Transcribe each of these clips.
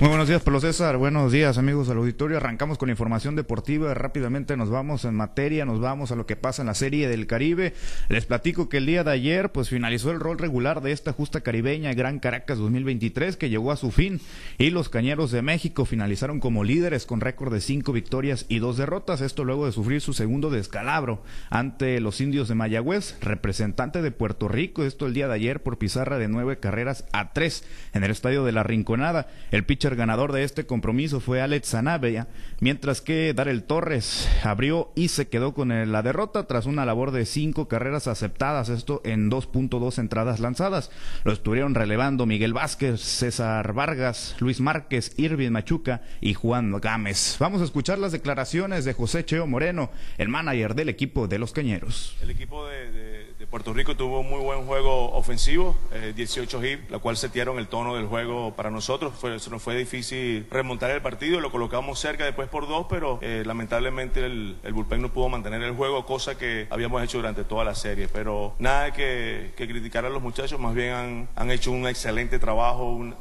Muy buenos días, Pablo César. Buenos días, amigos del auditorio. Arrancamos con la información deportiva. Rápidamente nos vamos en materia, nos vamos a lo que pasa en la Serie del Caribe. Les platico que el día de ayer, pues finalizó el rol regular de esta justa caribeña Gran Caracas 2023, que llegó a su fin. Y los Cañeros de México finalizaron como líderes con récord de cinco victorias y dos derrotas. Esto luego de sufrir su segundo descalabro ante los indios de Mayagüez, representante de Puerto Rico. Esto el día de ayer por pizarra de nueve carreras a tres en el estadio de la Rinconada. El pitcher ganador de este compromiso fue Alex Zanabria, mientras que Darel Torres abrió y se quedó con la derrota tras una labor de cinco carreras aceptadas, esto en 2.2 entradas lanzadas. Lo estuvieron relevando Miguel Vázquez, César Vargas, Luis Márquez, Irving Machuca y Juan Gámez. Vamos a escuchar las declaraciones de José Cheo Moreno, el manager del equipo de los Cañeros. El equipo de, Puerto Rico tuvo un muy buen juego ofensivo, 18 eh, hits, la cual setearon el tono del juego para nosotros. Fue, nos fue difícil remontar el partido, lo colocamos cerca después por dos, pero eh, lamentablemente el, el, bullpen no pudo mantener el juego, cosa que habíamos hecho durante toda la serie. Pero nada que, que criticar a los muchachos, más bien han, han hecho un excelente trabajo. Un...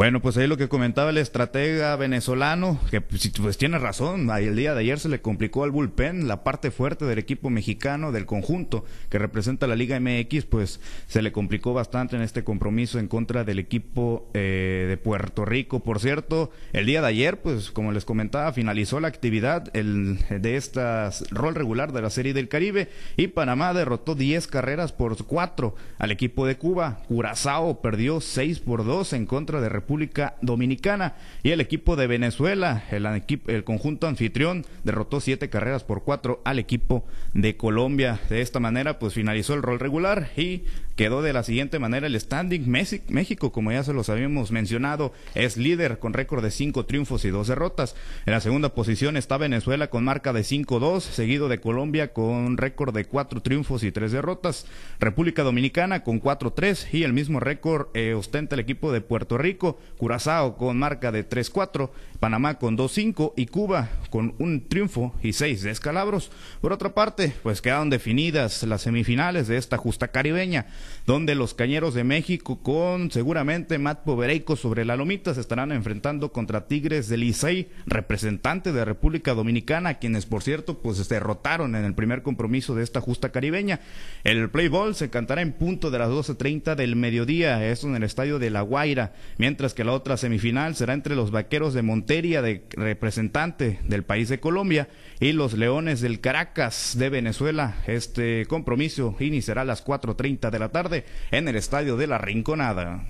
Bueno, pues ahí lo que comentaba el estratega venezolano, que pues, tiene razón, el día de ayer se le complicó al bullpen, la parte fuerte del equipo mexicano, del conjunto que representa la Liga MX, pues se le complicó bastante en este compromiso en contra del equipo eh, de Puerto Rico. Por cierto, el día de ayer, pues como les comentaba, finalizó la actividad el, de esta rol regular de la Serie del Caribe y Panamá derrotó 10 carreras por 4 al equipo de Cuba. Curazao perdió 6 por 2 en contra de República Dominicana. Y el equipo de Venezuela, el, el conjunto anfitrión, derrotó siete carreras por cuatro al equipo de Colombia. De esta manera, pues finalizó el rol regular y quedó de la siguiente manera el standing. México, como ya se los habíamos mencionado, es líder con récord de cinco triunfos y dos derrotas. En la segunda posición está Venezuela con marca de 5-2, seguido de Colombia con récord de cuatro triunfos y tres derrotas. República Dominicana con 4-3 y el mismo récord eh, ostenta el equipo de Puerto Rico Curazao con marca de 3-4, Panamá con 2-5 y Cuba con un triunfo y seis descalabros. Por otra parte, pues quedaron definidas las semifinales de esta justa caribeña, donde los Cañeros de México con seguramente Matt Povereico sobre la lomita se estarán enfrentando contra Tigres del Licey, representante de República Dominicana, quienes por cierto pues derrotaron en el primer compromiso de esta justa caribeña. El play ball se cantará en punto de las 12.30 del mediodía, esto en el estadio de La Guaira, mientras mientras que la otra semifinal será entre los Vaqueros de Montería, de representante del país de Colombia, y los Leones del Caracas de Venezuela. Este compromiso iniciará a las 4.30 de la tarde en el Estadio de la Rinconada.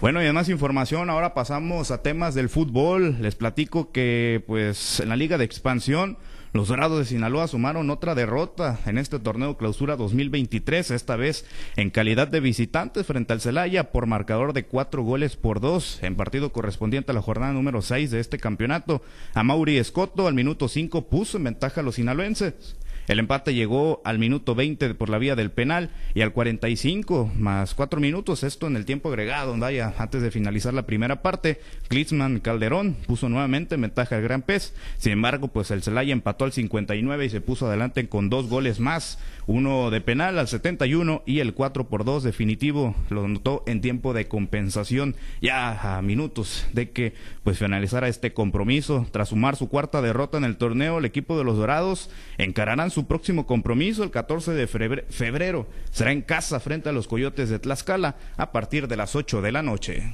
Bueno, y además información, ahora pasamos a temas del fútbol. Les platico que pues en la Liga de Expansión los Dorados de Sinaloa sumaron otra derrota en este torneo clausura 2023, esta vez en calidad de visitantes frente al Celaya por marcador de cuatro goles por dos en partido correspondiente a la jornada número seis de este campeonato. A Mauri Escoto al minuto cinco puso en ventaja a los sinaloenses. El empate llegó al minuto 20 por la vía del penal y al 45 más cuatro minutos, esto en el tiempo agregado, antes de finalizar la primera parte, Klitzman Calderón puso nuevamente en ventaja al Gran Pez. Sin embargo, pues el Celaya empató al 59 y se puso adelante con dos goles más, uno de penal al 71 y el 4 por 2 definitivo lo notó en tiempo de compensación ya a minutos de que pues finalizara este compromiso. Tras sumar su cuarta derrota en el torneo, el equipo de los Dorados encararán su su próximo compromiso el 14 de febrero. Será en casa frente a los Coyotes de Tlaxcala a partir de las 8 de la noche.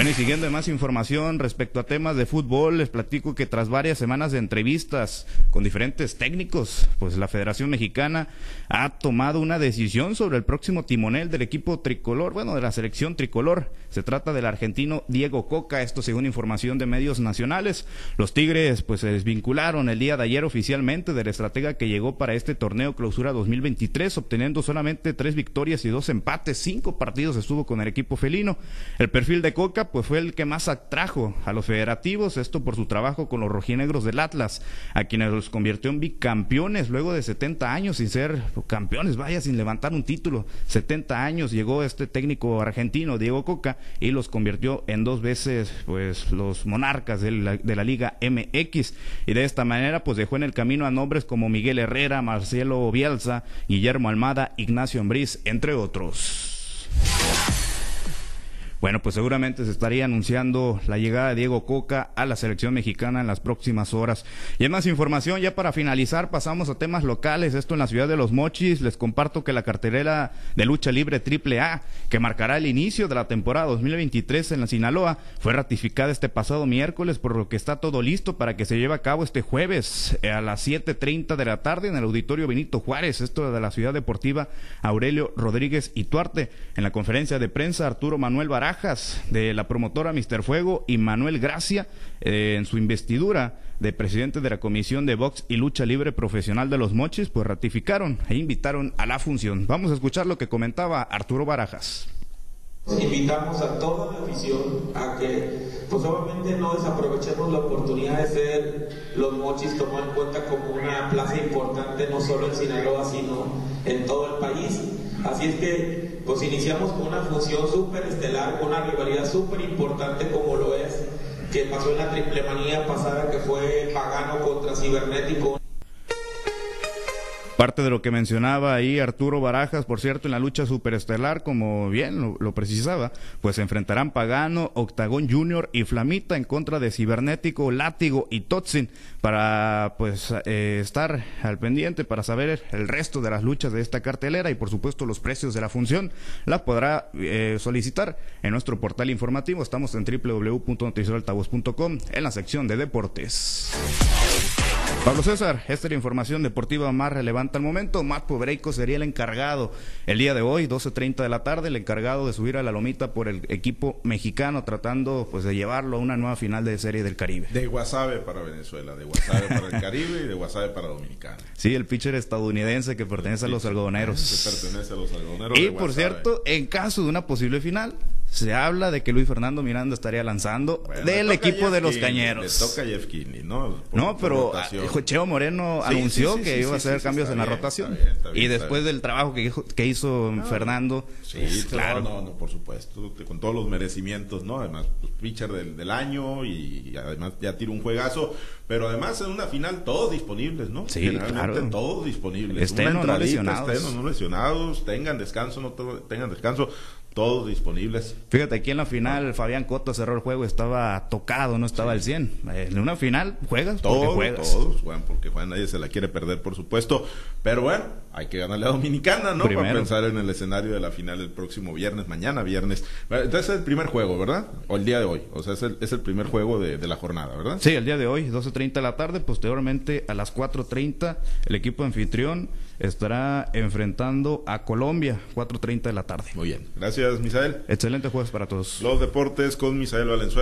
Bueno, y siguiendo más información respecto a temas de fútbol, les platico que tras varias semanas de entrevistas con diferentes técnicos, pues la Federación Mexicana ha tomado una decisión sobre el próximo timonel del equipo tricolor, bueno, de la selección tricolor. Se trata del argentino Diego Coca, esto según información de medios nacionales. Los Tigres pues se desvincularon el día de ayer oficialmente del estratega que llegó para este torneo clausura 2023, obteniendo solamente tres victorias y dos empates, cinco partidos estuvo con el equipo felino. El perfil de Coca pues fue el que más atrajo a los federativos, esto por su trabajo con los rojinegros del Atlas, a quienes los convirtió en bicampeones luego de 70 años sin ser campeones, vaya, sin levantar un título. 70 años llegó este técnico argentino, Diego Coca, y los convirtió en dos veces pues los monarcas de la, de la Liga MX. Y de esta manera pues dejó en el camino a nombres como Miguel Herrera, Marcelo Bielsa, Guillermo Almada, Ignacio Ambriz, entre otros. Bueno, pues seguramente se estaría anunciando la llegada de Diego Coca a la selección mexicana en las próximas horas. Y en más información, ya para finalizar, pasamos a temas locales. Esto en la ciudad de Los Mochis. Les comparto que la cartelera de lucha libre Triple A, que marcará el inicio de la temporada 2023 en la Sinaloa, fue ratificada este pasado miércoles, por lo que está todo listo para que se lleve a cabo este jueves eh, a las 7.30 de la tarde en el Auditorio Benito Juárez, esto de la ciudad deportiva Aurelio Rodríguez y Tuarte. En la conferencia de prensa, Arturo Manuel de la promotora Mister Fuego y Manuel Gracia eh, en su investidura de presidente de la Comisión de Box y Lucha Libre Profesional de los Mochis, pues ratificaron e invitaron a la función. Vamos a escuchar lo que comentaba Arturo Barajas. Invitamos a toda la afición a que, pues obviamente no desaprovechemos la oportunidad de ser los mochis tomados en cuenta como una plaza importante no solo en Sinaloa, sino en todo el país. Así es que, pues iniciamos con una función súper estelar, con una rivalidad súper importante como lo es, que pasó en la triple manía pasada, que fue Pagano contra Cibernético. Parte de lo que mencionaba ahí Arturo Barajas, por cierto, en la lucha superestelar, como bien lo, precisaba, pues se enfrentarán Pagano, Octagón Junior y Flamita en contra de Cibernético, Látigo y Totsin para pues eh, estar al pendiente, para saber el resto de las luchas de esta cartelera y por supuesto los precios de la función, la podrá eh, solicitar en nuestro portal informativo. Estamos en www.noticioaltavoz.com en la sección de deportes. Pablo César, esta es la información deportiva más relevante al momento. Matt Pobreico sería el encargado el día de hoy, 12.30 de la tarde, el encargado de subir a la lomita por el equipo mexicano, tratando pues de llevarlo a una nueva final de Serie del Caribe. De Guasave para Venezuela, de Guasave para el Caribe y de Guasave para Dominicana. Sí, el pitcher estadounidense que pertenece el a los algodoneros. Que pertenece a los algodoneros. Y por cierto, en caso de una posible final, se habla de que Luis Fernando Miranda estaría lanzando bueno, del equipo de los Cañeros. Le toca a Jeff Kinney, ¿no? Por, no, pero Cheo Moreno sí, anunció sí, sí, que iba a hacer cambios en la rotación. Está bien, está bien, y después del trabajo que, que hizo no, Fernando, sí, pues, claro. No, no, por supuesto, con todos los merecimientos, ¿no? Además, pues, pitcher del, del año y, y, además ya tira un juegazo. Pero además en una final todos disponibles, ¿no? Sí, claro. todos disponibles. Estén no lesionados. Estén no lesionados, tengan descanso, no tengan descanso todos disponibles. Fíjate, aquí en la final Fabián Cota cerró el juego, estaba tocado, no estaba al 100. En una final juegas todos, porque juegas. Todos juegan porque juegan, nadie se la quiere perder, por supuesto. Pero bueno, hay que ganarle a Dominicana, ¿no? Primero. Para pensar en el escenario de la final el próximo viernes, mañana viernes. Entonces es el primer juego, ¿verdad? O el día de hoy. O sea, es el, es el primer juego de, de, la jornada, ¿verdad? Sí, el día de hoy, 12.30 de la tarde. Posteriormente, a las 4.30, el equipo anfitrión estará enfrentando a Colombia, 4.30 de la tarde. Muy bien. Gracias, Misael. Excelente jueves para todos. Los deportes con Misael Valenzuela.